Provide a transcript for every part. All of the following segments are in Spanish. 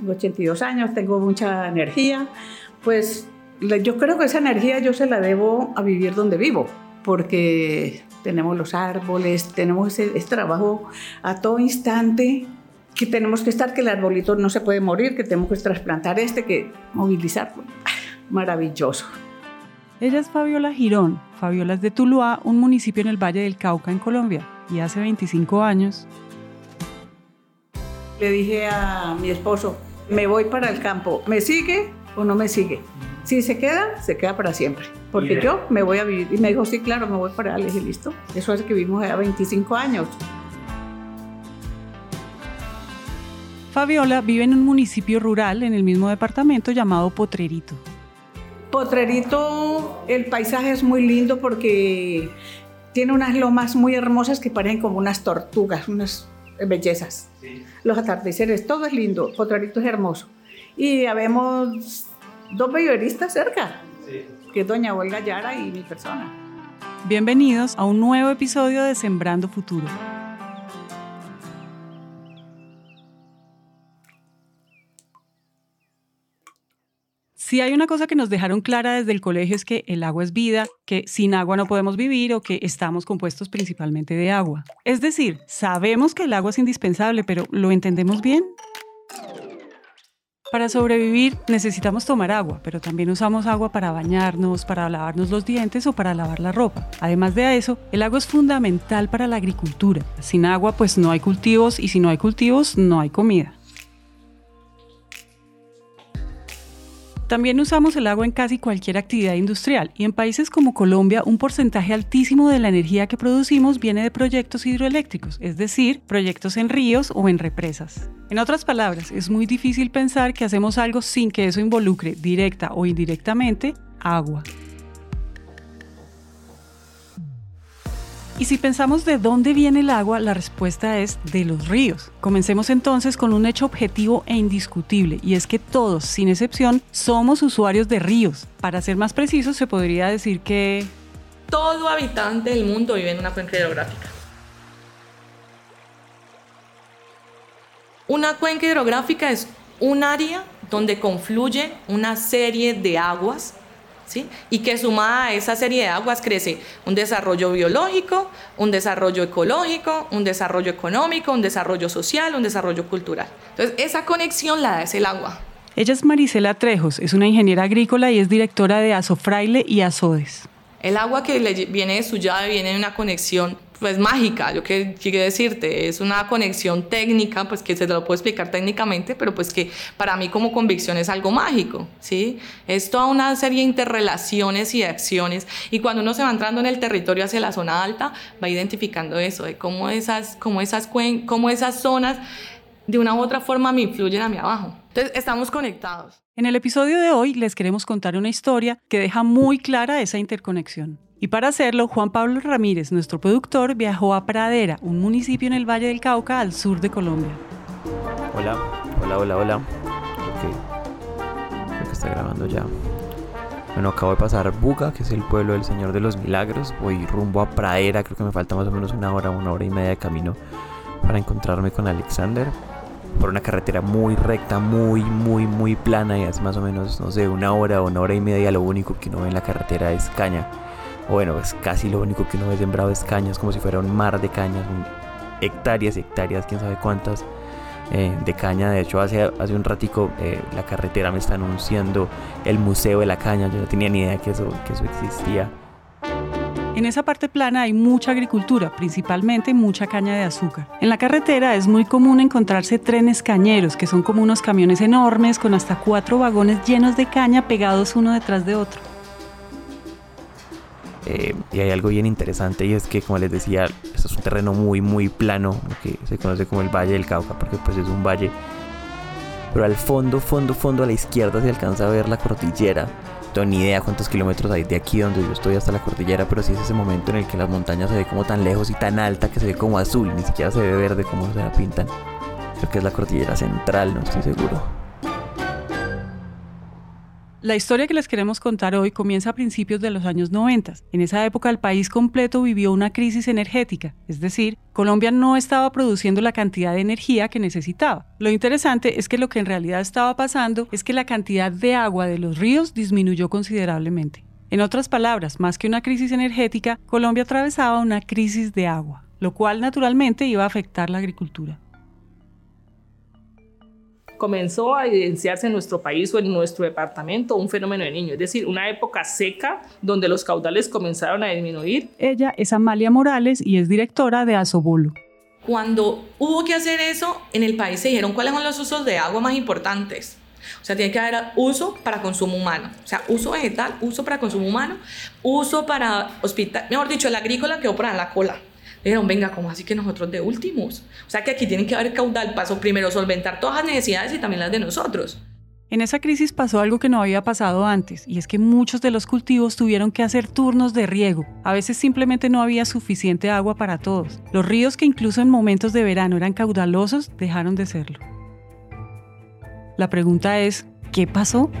tengo 82 años, tengo mucha energía, pues yo creo que esa energía yo se la debo a vivir donde vivo, porque tenemos los árboles, tenemos ese, trabajo a todo instante que tenemos que estar, que el arbolito no se puede morir, que tenemos que trasplantar este, que movilizar. Maravilloso. Ella es Fabiola Girón. Fabiola es de Tuluá, un municipio en el Valle del Cauca, en Colombia. Y hace 25 años... Le dije a mi esposo, me voy para el campo. ¿Me sigue o no me sigue? Si se queda, se queda para siempre. Porque yo me voy a vivir. Y me dijo, sí, claro, me voy para allá. Le dije, listo. Eso hace que vivimos ya 25 años. Fabiola vive en un municipio rural en el mismo departamento llamado Potrerito. Potrerito, el paisaje es muy lindo porque tiene unas lomas muy hermosas que parecen como unas tortugas, unas bellezas. Los atardeceres, todo es lindo. Potrerito es hermoso. Y habemos dos periodistas cerca, que es doña Olga Yara y mi persona. Bienvenidos a un nuevo episodio de Sembrando Futuro. Si hay una cosa que nos dejaron clara desde el colegio es que el agua es vida, que sin agua no podemos vivir o que estamos compuestos principalmente de agua. Es decir, sabemos que el agua es indispensable, pero ¿lo entendemos bien? Para sobrevivir necesitamos tomar agua, pero también usamos agua para bañarnos, para lavarnos los dientes o para lavar la ropa. Además de eso, el agua es fundamental para la agricultura. Sin agua pues no hay cultivos y si no hay cultivos no hay comida. También usamos el agua en casi cualquier actividad industrial y en países como Colombia un porcentaje altísimo de la energía que producimos viene de proyectos hidroeléctricos, es decir, proyectos en ríos o en represas. En otras palabras, es muy difícil pensar que hacemos algo sin que eso involucre directa o indirectamente agua. Y si pensamos de dónde viene el agua, la respuesta es de los ríos. Comencemos entonces con un hecho objetivo e indiscutible, y es que todos, sin excepción, somos usuarios de ríos. Para ser más precisos, se podría decir que... Todo habitante del mundo vive en una cuenca hidrográfica. Una cuenca hidrográfica es un área donde confluye una serie de aguas y que sumada a esa serie de aguas crece un desarrollo biológico, un desarrollo ecológico, un desarrollo económico, un desarrollo social, un desarrollo cultural. Entonces, esa conexión la da es el agua. Ella es Marisela Trejos, es una ingeniera agrícola y es directora de Azofraile y Azodes. El agua que le viene de su llave viene de una conexión pues mágica, yo que quiero decirte, es una conexión técnica, pues que se lo puedo explicar técnicamente, pero pues que para mí como convicción es algo mágico, ¿sí? Es toda una serie de interrelaciones y de acciones y cuando uno se va entrando en el territorio hacia la zona alta, va identificando eso, de cómo esas, cómo esas, cómo esas zonas de una u otra forma me influyen a mí abajo. Entonces, estamos conectados. En el episodio de hoy les queremos contar una historia que deja muy clara esa interconexión. Y para hacerlo, Juan Pablo Ramírez, nuestro productor, viajó a Pradera, un municipio en el Valle del Cauca, al sur de Colombia. Hola, hola, hola, hola. Ok, creo que está grabando ya. Bueno, acabo de pasar Buga, que es el pueblo del Señor de los Milagros. Voy rumbo a Pradera, creo que me falta más o menos una hora, una hora y media de camino para encontrarme con Alexander. Por una carretera muy recta, muy, muy, muy plana y es más o menos, no sé, una hora o una hora y media. Lo único que uno ve en la carretera es caña bueno, es casi lo único que uno ve sembrado es cañas, como si fuera un mar de cañas, hectáreas y hectáreas, quién sabe cuántas eh, de caña. De hecho, hace, hace un ratico eh, la carretera me está anunciando el Museo de la Caña, yo no tenía ni idea que eso, que eso existía. En esa parte plana hay mucha agricultura, principalmente mucha caña de azúcar. En la carretera es muy común encontrarse trenes cañeros, que son como unos camiones enormes con hasta cuatro vagones llenos de caña pegados uno detrás de otro. Eh, y hay algo bien interesante y es que, como les decía, esto es un terreno muy, muy plano, que se conoce como el Valle del Cauca, porque pues es un valle. Pero al fondo, fondo, fondo a la izquierda se alcanza a ver la cordillera. No tengo ni idea cuántos kilómetros hay de aquí donde yo estoy hasta la cordillera, pero sí es ese momento en el que las montañas se ve como tan lejos y tan alta que se ve como azul, ni siquiera se ve verde como se la pintan. Creo que es la cordillera central, no estoy seguro. La historia que les queremos contar hoy comienza a principios de los años 90. En esa época el país completo vivió una crisis energética, es decir, Colombia no estaba produciendo la cantidad de energía que necesitaba. Lo interesante es que lo que en realidad estaba pasando es que la cantidad de agua de los ríos disminuyó considerablemente. En otras palabras, más que una crisis energética, Colombia atravesaba una crisis de agua, lo cual naturalmente iba a afectar la agricultura comenzó a evidenciarse en nuestro país o en nuestro departamento un fenómeno de niño, es decir, una época seca donde los caudales comenzaron a disminuir. Ella es Amalia Morales y es directora de Asobolo. Cuando hubo que hacer eso, en el país se dijeron cuáles son los usos de agua más importantes. O sea, tiene que haber uso para consumo humano. O sea, uso vegetal, uso para consumo humano, uso para hospital. Mejor dicho, el agrícola quedó para la cola dijeron, venga, ¿cómo así que nosotros de últimos? O sea que aquí tienen que haber caudal, paso primero solventar todas las necesidades y también las de nosotros. En esa crisis pasó algo que no había pasado antes, y es que muchos de los cultivos tuvieron que hacer turnos de riego. A veces simplemente no había suficiente agua para todos. Los ríos que incluso en momentos de verano eran caudalosos dejaron de serlo. La pregunta es, ¿qué pasó?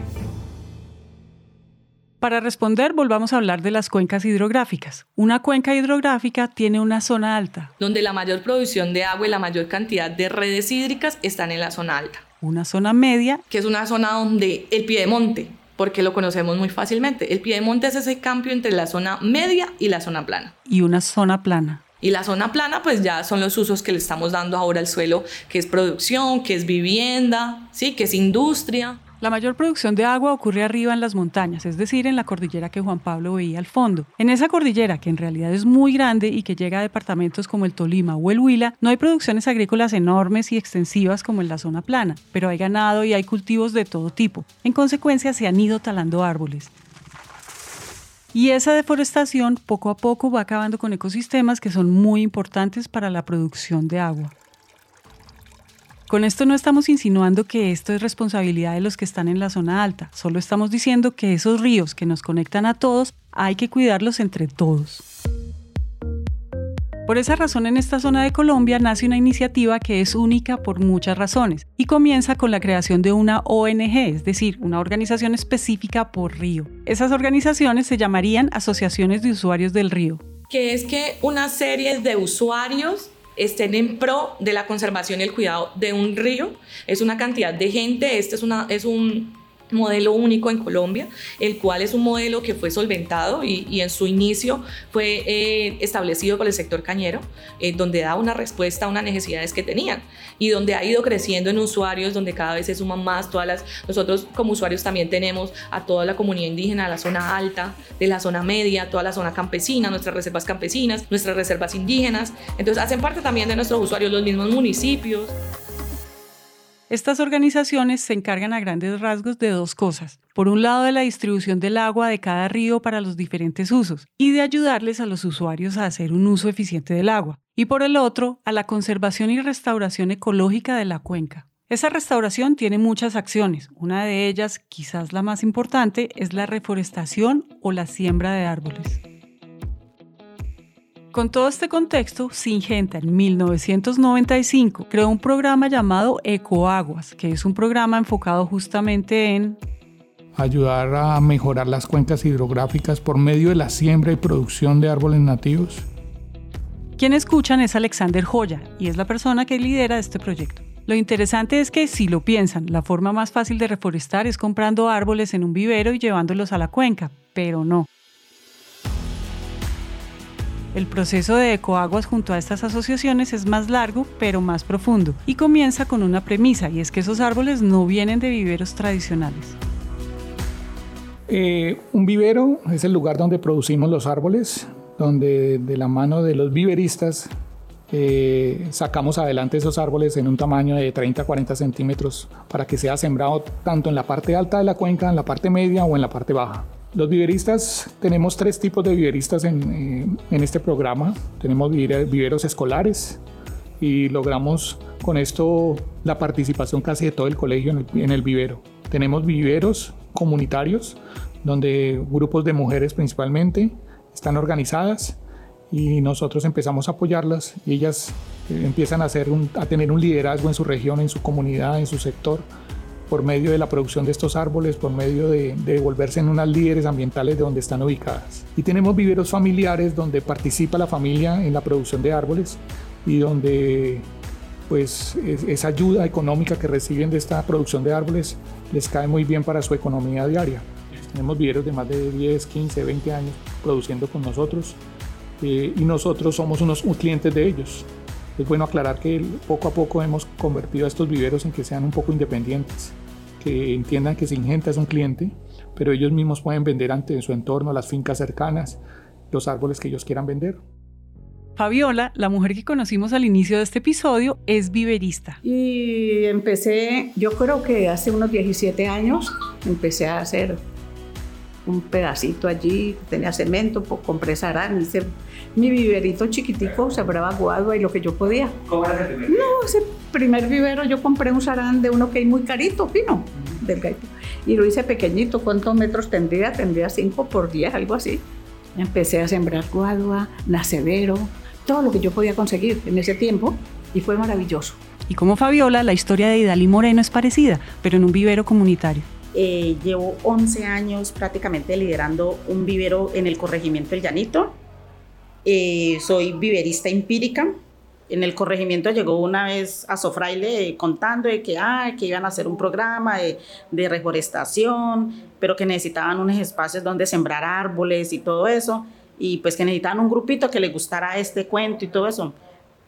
Para responder, volvamos a hablar de las cuencas hidrográficas. Una cuenca hidrográfica tiene una zona alta. Donde la mayor producción de agua y la mayor cantidad de redes hídricas están en la zona alta. Una zona media. Que es una zona donde el piedemonte, porque lo conocemos muy fácilmente. El piedemonte es ese cambio entre la zona media y la zona plana. Y una zona plana. Y la zona plana, pues ya son los usos que le estamos dando ahora al suelo, que es producción, que es vivienda, ¿sí? que es industria. La mayor producción de agua ocurre arriba en las montañas, es decir, en la cordillera que Juan Pablo veía al fondo. En esa cordillera, que en realidad es muy grande y que llega a departamentos como el Tolima o el Huila, no hay producciones agrícolas enormes y extensivas como en la zona plana, pero hay ganado y hay cultivos de todo tipo. En consecuencia, se han ido talando árboles. Y esa deforestación poco a poco va acabando con ecosistemas que son muy importantes para la producción de agua. Con esto no estamos insinuando que esto es responsabilidad de los que están en la zona alta, solo estamos diciendo que esos ríos que nos conectan a todos hay que cuidarlos entre todos. Por esa razón en esta zona de Colombia nace una iniciativa que es única por muchas razones y comienza con la creación de una ONG, es decir, una organización específica por río. Esas organizaciones se llamarían Asociaciones de Usuarios del Río. Que es que una serie de usuarios estén en pro de la conservación y el cuidado de un río. Es una cantidad de gente, este es, una, es un modelo único en Colombia, el cual es un modelo que fue solventado y, en su inicio fue eh, establecido por el sector cañero, eh, donde da una respuesta a unas necesidades que tenían y donde ha ido creciendo en usuarios, donde cada vez se suman más todas las, nosotros como usuarios también tenemos a toda la comunidad indígena, la zona alta, de la zona media, toda la zona campesina, nuestras reservas campesinas, nuestras reservas indígenas, entonces hacen parte también de nuestros usuarios los mismos municipios. Estas organizaciones se encargan a grandes rasgos de dos cosas. Por un lado, de la distribución del agua de cada río para los diferentes usos y de ayudarles a los usuarios a hacer un uso eficiente del agua. Y por el otro, a la conservación y restauración ecológica de la cuenca. Esa restauración tiene muchas acciones. Una de ellas, quizás la más importante, es la reforestación o la siembra de árboles. Con todo este contexto, Singenta en 1995 creó un programa llamado Ecoaguas, que es un programa enfocado justamente en ayudar a mejorar las cuencas hidrográficas por medio de la siembra y producción de árboles nativos. Quien escuchan es Alexander Joya y es la persona que lidera este proyecto. Lo interesante es que si lo piensan, la forma más fácil de reforestar es comprando árboles en un vivero y llevándolos a la cuenca, pero no. El proceso de ecoaguas junto a estas asociaciones es más largo, pero más profundo, y comienza con una premisa, y es que esos árboles no vienen de viveros tradicionales. Eh, un vivero es el lugar donde producimos los árboles, donde de la mano de los viveristas eh, sacamos adelante esos árboles en un tamaño de 30 a 40 centímetros para que sea sembrado tanto en la parte alta de la cuenca, en la parte media o en la parte baja. Los viveristas, tenemos tres tipos de viveristas en, eh, este programa. Tenemos viveros escolares y logramos con esto la participación casi de todo el colegio en el, vivero. Tenemos viveros comunitarios donde grupos de mujeres principalmente están organizadas y nosotros empezamos a apoyarlas y ellas eh, empiezan a, hacer a tener un liderazgo en su región, en su comunidad, en su sector por medio de la producción de estos árboles, por medio de, de volverse en unas líderes ambientales de donde están ubicadas. Y tenemos viveros familiares donde participa la familia en la producción de árboles y donde pues esa ayuda económica que reciben de esta producción de árboles les cae muy bien para su economía diaria. Tenemos viveros de más de 10, 15, 20 años produciendo con nosotros eh, y nosotros somos unos clientes de ellos. Es bueno aclarar que poco a poco hemos convertido a estos viveros en que sean un poco independientes, que entiendan que Singenta es un cliente, pero ellos mismos pueden vender ante su entorno, las fincas cercanas, los árboles que ellos quieran vender. Fabiola, la mujer que conocimos al inicio de este episodio, es viverista. Y empecé, yo creo que hace unos 17 años, empecé a hacer un pedacito allí, tenía cemento, compré sarán, hice mi viverito chiquitico, sembraba guadua y lo que yo podía. ¿Cómo era ese primer No, ese primer vivero yo compré un sarán de uno que hay muy carito, fino, delgadito. Y lo hice pequeñito, ¿cuántos metros tendría? Tendría 5 por 10, algo así. Empecé a sembrar guadua, nacedero, todo lo que yo podía conseguir en ese tiempo y fue maravilloso. Y como Fabiola, la historia de Idalí Moreno es parecida, pero en un vivero comunitario. Eh, llevo 11 años prácticamente liderando un vivero en el corregimiento El Llanito. Eh, soy viverista empírica. En el corregimiento llegó una vez a Sofraile eh, contando de que, ah, que iban a hacer un programa de, de reforestación, pero que necesitaban unos espacios donde sembrar árboles y todo eso, y pues que necesitaban un grupito que le gustara este cuento y todo eso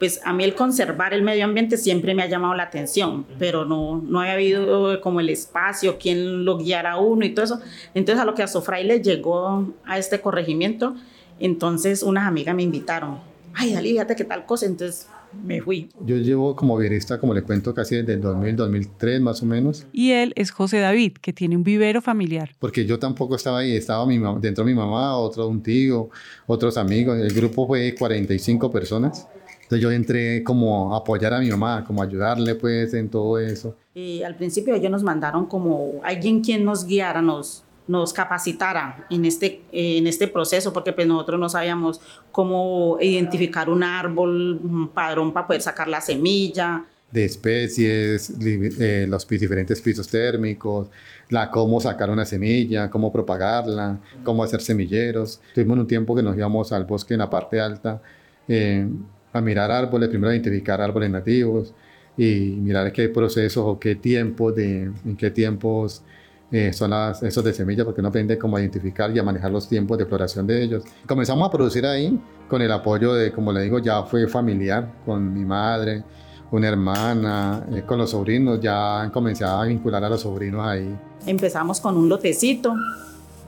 pues a mí el conservar el medio ambiente siempre me ha llamado la atención, pero no, no había habido como el espacio, quien lo guiara a uno y todo eso. Entonces a lo que a Sofraile llegó a este corregimiento, entonces unas amigas me invitaron, ay, Dalí, fíjate qué tal cosa, entonces me fui. Yo llevo como viverista, como le cuento, casi desde el 2000, 2003 más o menos. Y él es José David, que tiene un vivero familiar. Porque yo tampoco estaba ahí, estaba mi mamá, dentro de mi mamá, otro un tío, otros amigos. El grupo fue 45 personas. Entonces yo entré como a apoyar a mi mamá, como ayudarle pues en todo eso. Y al principio ellos nos mandaron como alguien quien nos guiara, nos, nos capacitara en este, en este proceso, porque pues nosotros no sabíamos cómo identificar un árbol, un padrón para poder sacar la semilla. De especies, eh, los diferentes pisos térmicos, la cómo sacar una semilla, cómo propagarla, cómo hacer semilleros. Tuvimos un tiempo que nos íbamos al bosque en la parte alta. Eh, a mirar árboles, primero a identificar árboles nativos y mirar qué procesos o qué tiempos de, en qué tiempos eh, son las, esos de semillas, porque uno aprende cómo identificar y a manejar los tiempos de floración de ellos. Comenzamos a producir ahí con el apoyo de, como le digo, ya fue familiar, con mi madre, una hermana, eh, con los sobrinos, ya comencé a vincular a los sobrinos ahí. Empezamos con un lotecito,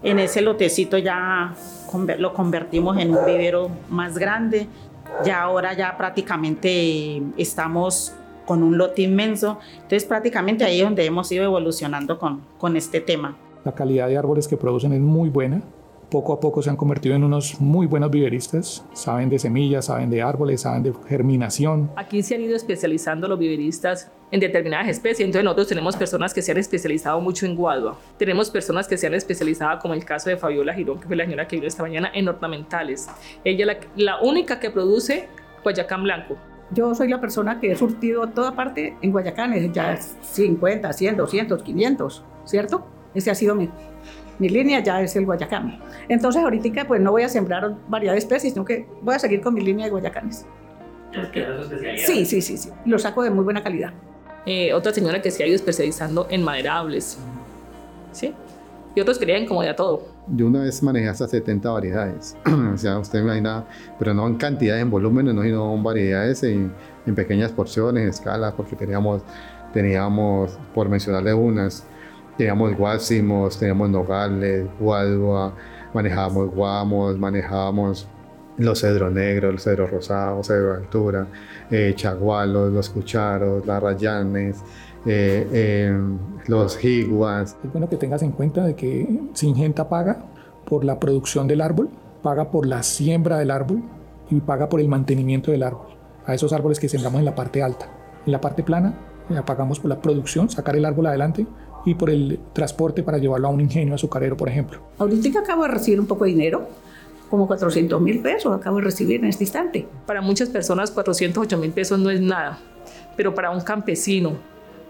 en ese lotecito ya lo convertimos en un vivero más grande, ya ahora ya prácticamente estamos con un lote inmenso. Entonces prácticamente ahí es donde hemos ido evolucionando con, con este tema. La calidad de árboles que producen es muy buena. Poco a poco se han convertido en unos muy buenos viveristas. Saben de semillas, saben de árboles, saben de germinación. Aquí se han ido especializando los viveristas en determinadas especies. Entonces nosotros tenemos personas que se han especializado mucho en guadua. Tenemos personas que se han especializado, como el caso de Fabiola Girón, que fue la señora que vino esta mañana, en ornamentales. Ella es la, la única que produce guayacán blanco. Yo soy la persona que he surtido a toda parte en Guayacanes, ya 50, 100, 200, 500, ¿cierto? Ese ha sido mi, mi línea, ya es el Guayacán. Entonces ahorita pues no voy a sembrar variedad de especies, sino que voy a seguir con mi línea de Guayacanes. Porque, sí, sí, sí, sí, lo saco de muy buena calidad. Eh, otra señora que se ha ido especializando en maderables, ¿sí? Y otros querían como de a todo. Yo una vez manejé hasta 70 variedades. o sea, usted imagina, pero no en cantidad, en volúmenes, no, sino en variedades, en, en pequeñas porciones, en escalas, porque teníamos, teníamos, por mencionarle unas, teníamos guásimos, teníamos nogales, guadua, manejábamos guamos, manejábamos los cedros negros, los cedros rosados, cedro de altura, eh, chagualos, los cucharos, las rayanes, eh, eh, los jiguas. Es bueno que tengas en cuenta de que Singenta paga por la producción del árbol, paga por la siembra del árbol y paga por el mantenimiento del árbol. A esos árboles que sembramos en la parte alta. En la parte plana pagamos por la producción, sacar el árbol adelante y por el transporte para llevarlo a un ingenio azucarero, por ejemplo. Ahorita acabo de recibir un poco de dinero, como 400 mil pesos acabo de recibir en este instante. Para muchas personas 408 mil pesos no es nada, pero para un campesino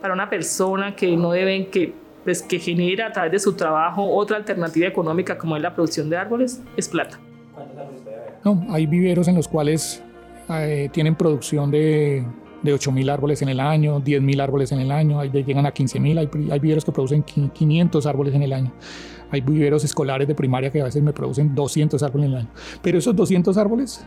para una persona que no deben que pues, que genera a través de su trabajo otra alternativa económica como es la producción de árboles es plata. No, hay viveros en los cuales eh, tienen producción de, de 8.000 árboles en el año, 10.000 árboles en el año, hay, llegan a 15.000, hay, hay viveros que producen 500 árboles en el año. Hay viveros escolares de primaria que a veces me producen 200 árboles en el año. Pero esos 200 árboles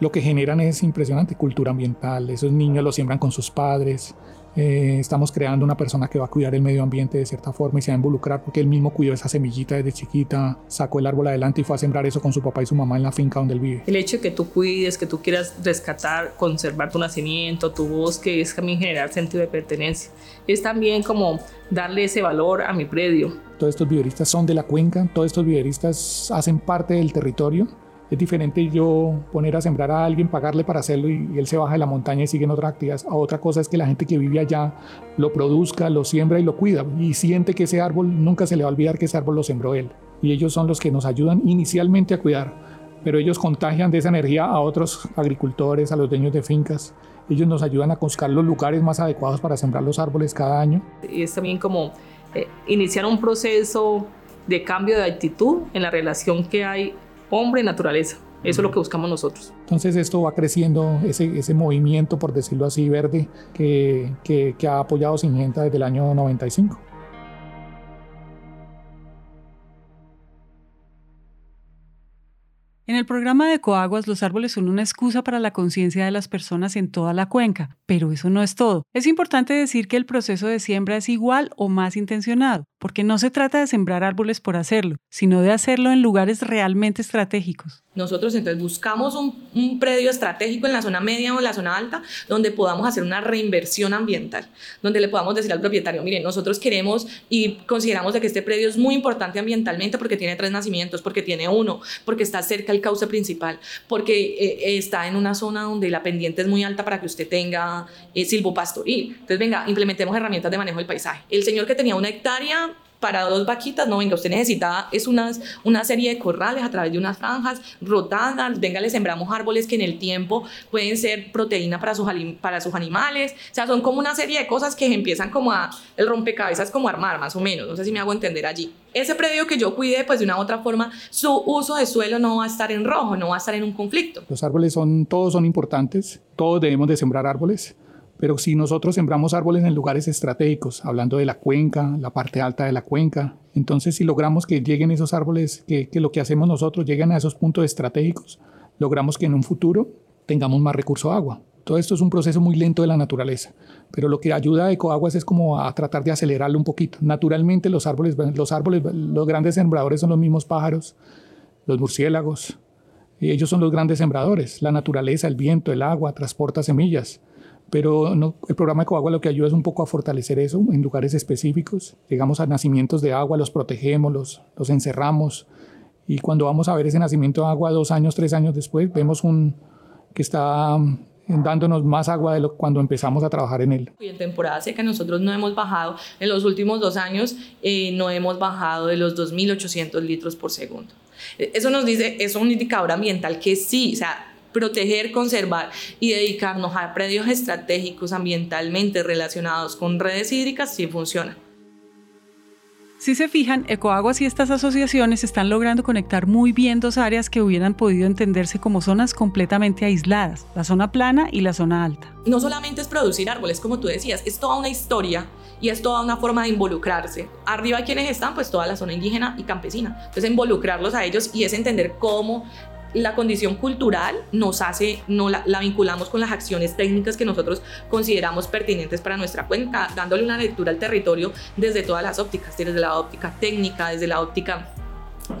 lo que generan es impresionante, cultura ambiental, esos niños los siembran con sus padres, eh, estamos creando una persona que va a cuidar el medio ambiente de cierta forma y se va a involucrar porque él mismo cuidó esa semillita desde chiquita, sacó el árbol adelante y fue a sembrar eso con su papá y su mamá en la finca donde él vive. El hecho de que tú cuides, que tú quieras rescatar, conservar tu nacimiento, tu bosque, es también generar sentido de pertenencia. Es también como darle ese valor a mi predio. Todos estos viveristas son de la cuenca, todos estos viveristas hacen parte del territorio es diferente yo poner a sembrar a alguien, pagarle para hacerlo y, él se baja de la montaña y sigue en otras actividades. A otra cosa es que la gente que vive allá lo produzca, lo siembra y lo cuida y siente que ese árbol nunca se le va a olvidar que ese árbol lo sembró él. Y ellos son los que nos ayudan inicialmente a cuidar, pero ellos contagian de esa energía a otros agricultores, a los dueños de fincas. Ellos nos ayudan a buscar los lugares más adecuados para sembrar los árboles cada año. Y es también como eh, iniciar un proceso de cambio de actitud en la relación que hay hombre y naturaleza. Eso es lo que buscamos nosotros. Entonces esto va creciendo, ese, ese movimiento, por decirlo así, verde, que, que, que ha apoyado Singenta desde el año 95. En el programa de Coaguas, los árboles son una excusa para la conciencia de las personas en toda la cuenca, pero eso no es todo. Es importante decir que el proceso de siembra es igual o más intencionado, porque no se trata de sembrar árboles por hacerlo, sino de hacerlo en lugares realmente estratégicos. Nosotros entonces buscamos un, predio estratégico en la zona media o en la zona alta donde podamos hacer una reinversión ambiental, donde le podamos decir al propietario, miren, nosotros queremos y consideramos de que este predio es muy importante ambientalmente porque tiene tres nacimientos, porque tiene uno, porque está cerca el cauce principal, porque eh, está en una zona donde la pendiente es muy alta para que usted tenga eh, silvopastoril. Entonces, venga, implementemos herramientas de manejo del paisaje. El señor que tenía una hectárea para dos vaquitas, no, venga, usted necesita es unas, una serie de corrales a través de unas franjas rotadas, venga, le sembramos árboles que en el tiempo pueden ser proteína para sus, para sus animales, o sea, son como una serie de cosas que empiezan como a, el rompecabezas como armar, más o menos, no sé si me hago entender allí. Ese predio que yo cuide, pues de una u otra forma, su uso de suelo no va a estar en rojo, no va a estar en un conflicto. Los árboles son, todos son importantes, todos debemos de sembrar árboles, pero si nosotros sembramos árboles en lugares estratégicos, hablando de la cuenca, la parte alta de la cuenca, entonces si logramos que lleguen esos árboles, que, lo que hacemos nosotros lleguen a esos puntos estratégicos, logramos que en un futuro tengamos más recurso agua. Todo esto es un proceso muy lento de la naturaleza, pero lo que ayuda a Ecoaguas es como a tratar de acelerarlo un poquito. Naturalmente los árboles, los árboles, los grandes sembradores son los mismos pájaros, los murciélagos, y ellos son los grandes sembradores. La naturaleza, el viento, el agua, transporta semillas pero el programa de Coagua lo que ayuda es un poco a fortalecer eso en lugares específicos. Llegamos a nacimientos de agua, los protegemos, los, los encerramos y cuando vamos a ver ese nacimiento de agua dos años, tres años después, vemos un que está mm, dándonos más agua de lo cuando empezamos a trabajar en él. Y en temporada seca nosotros no hemos bajado, en los últimos dos años eh, no hemos bajado de los 2.800 litros por segundo. Eso nos dice, es un indicador ambiental que sí, o sea, proteger, conservar y dedicarnos a predios estratégicos ambientalmente relacionados con redes hídricas sí funciona. Si se fijan, Ecoaguas y estas asociaciones están logrando conectar muy bien dos áreas que hubieran podido entenderse como zonas completamente aisladas, la zona plana y la zona alta. No solamente es producir árboles, como tú decías, es toda una historia y es toda una forma de involucrarse. Arriba quienes están, pues toda la zona indígena y campesina. Entonces involucrarlos a ellos y es entender cómo la condición cultural nos hace, no la, vinculamos con las acciones técnicas que nosotros consideramos pertinentes para nuestra cuenca, dándole una lectura al territorio desde todas las ópticas, desde la óptica técnica, desde la óptica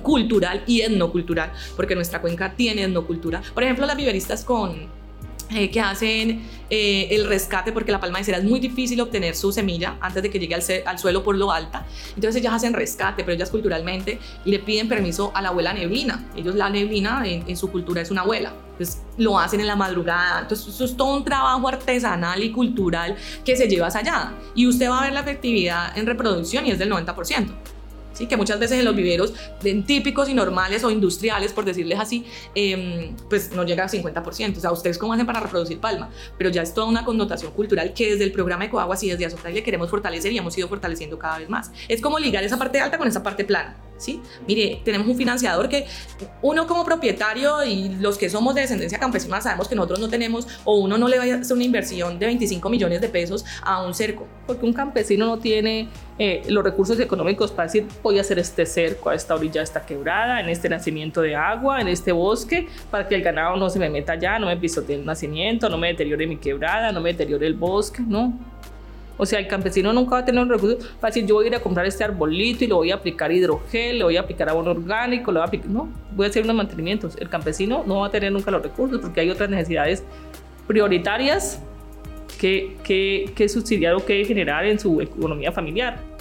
cultural y etnocultural, porque nuestra cuenca tiene etnocultura. Por ejemplo, las viveristas con eh, que hacen eh, el rescate porque la palma de cera es muy difícil obtener su semilla antes de que llegue al, suelo por lo alta. Entonces ellas hacen rescate, pero ellas culturalmente le piden permiso a la abuela neblina. Ellos la neblina en, su cultura es una abuela. Entonces lo hacen en la madrugada. Entonces eso es todo un trabajo artesanal y cultural que se lleva allá. Y usted va a ver la efectividad en reproducción y es del 90%. ¿Sí? que muchas veces en los viveros de típicos y normales o industriales, por decirles así, em, pues no llega a 50%. O sea, ¿ustedes cómo hacen para reproducir palma? Pero ya es toda una connotación cultural que desde el programa Ecoaguas y desde Azofraile queremos fortalecer y hemos ido fortaleciendo cada vez más. Es como ligar esa parte alta con esa parte plana. ¿Sí? Mire, tenemos un financiador que uno como propietario y los que somos de descendencia campesina sabemos que nosotros no tenemos o uno no le va a hacer una inversión de 25 millones de pesos a un cerco. Porque un campesino no tiene eh, los recursos económicos para decir voy a hacer este cerco a esta orilla de esta quebrada, en este nacimiento de agua, en este bosque, para que el ganado no se me meta allá, no me pisotee el nacimiento, no me deteriore mi quebrada, no me deteriore el bosque, no. O sea, el campesino nunca va a tener un recurso para decir, yo voy a ir a comprar este arbolito y lo voy a aplicar hidrogel, le voy a aplicar abono orgánico, lo voy a aplicar... No, voy a hacer unos mantenimientos. El campesino no va a tener nunca los recursos porque hay otras necesidades prioritarias que, que, que subsidiar o que generar en su economía familiar.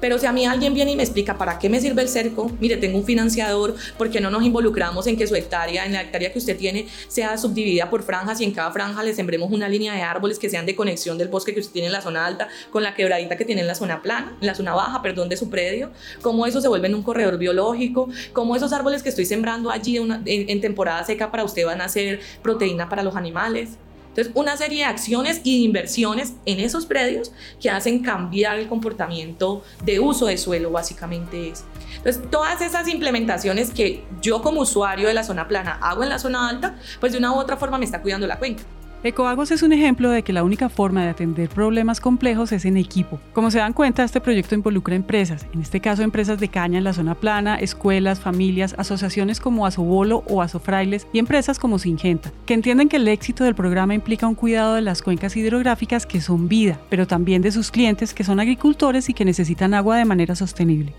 Pero si a mí alguien viene y me explica para qué me sirve el cerco, mire, tengo un financiador, ¿por qué no nos involucramos en que su hectárea, en la hectárea que usted tiene, sea subdividida por franjas y en cada franja le sembremos una línea de árboles que sean de conexión del bosque que usted tiene en la zona alta con la quebradita que tiene en la zona plana, en la zona baja, perdón, de su predio? ¿Cómo eso se vuelve en un corredor biológico? ¿Cómo esos árboles que estoy sembrando allí en, en temporada seca para usted van a ser proteína para los animales? Entonces, una serie de acciones y de inversiones en esos predios que hacen cambiar el comportamiento de uso de suelo, básicamente es. Entonces, todas esas implementaciones que yo como usuario de la zona plana hago en la zona alta, pues de una u otra forma me está cuidando la cuenca. Ecoagos es un ejemplo de que la única forma de atender problemas complejos es en equipo. Como se dan cuenta, este proyecto involucra empresas, en este caso empresas de caña en la zona plana, escuelas, familias, asociaciones como Asobolo o Asofrailes y empresas como Singenta, que entienden que el éxito del programa implica un cuidado de las cuencas hidrográficas que son vida, pero también de sus clientes que son agricultores y que necesitan agua de manera sostenible.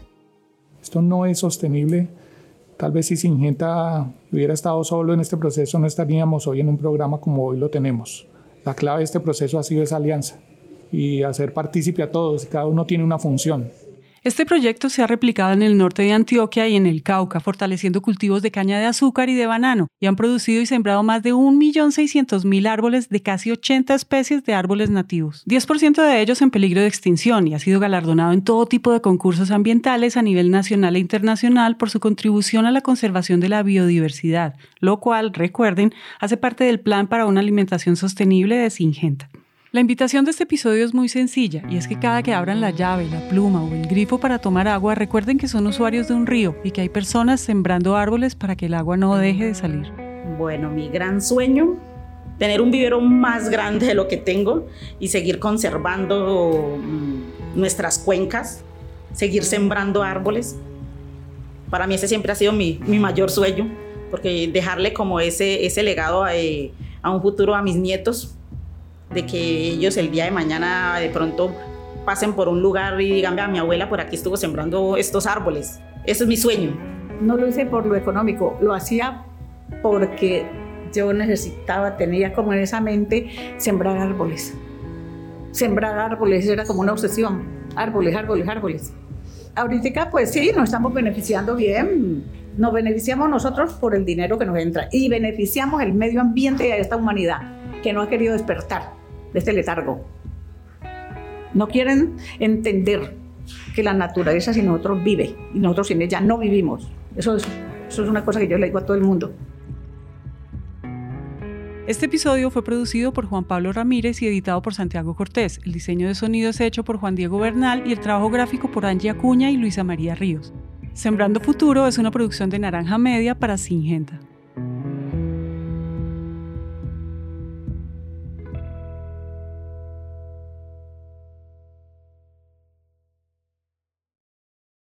Esto no es sostenible Tal vez si Singenta hubiera estado solo en este proceso no estaríamos hoy en un programa como hoy lo tenemos. La clave de este proceso ha sido esa alianza y hacer partícipe a todos. Cada uno tiene una función. Este proyecto se ha replicado en el norte de Antioquia y en el Cauca, fortaleciendo cultivos de caña de azúcar y de banano, y han producido y sembrado más de 1.600.000 árboles de casi 80 especies de árboles nativos, 10% de ellos en peligro de extinción, y ha sido galardonado en todo tipo de concursos ambientales a nivel nacional e internacional por su contribución a la conservación de la biodiversidad, lo cual, recuerden, hace parte del Plan para una alimentación sostenible de Singenta. La invitación de este episodio es muy sencilla y es que cada que abran la llave, la pluma o el grifo para tomar agua, recuerden que son usuarios de un río y que hay personas sembrando árboles para que el agua no deje de salir. Bueno, mi gran sueño, tener un vivero más grande de lo que tengo y seguir conservando mm, nuestras cuencas, seguir sembrando árboles. Para mí ese siempre ha sido mi, mayor sueño, porque dejarle como ese, ese legado a, eh, a un futuro a mis nietos de que ellos el día de mañana de pronto pasen por un lugar y digan, vea, mi abuela por aquí estuvo sembrando estos árboles. Ese es mi sueño. No lo hice por lo económico, lo hacía porque yo necesitaba, tenía como en esa mente sembrar árboles. Sembrar árboles era como una obsesión. Árboles, árboles, árboles. Ahorita pues sí, nos estamos beneficiando bien. Nos beneficiamos nosotros por el dinero que nos entra y beneficiamos el medio ambiente y a esta humanidad que no ha querido despertar de este letargo. No quieren entender que la naturaleza sin nosotros vive y nosotros sin ella no vivimos. Eso es, eso es una cosa que yo le digo a todo el mundo. Este episodio fue producido por Juan Pablo Ramírez y editado por Santiago Cortés. El diseño de sonido es hecho por Juan Diego Bernal y el trabajo gráfico por Angie Acuña y Luisa María Ríos. Sembrando Futuro es una producción de Naranja Media para Singenta.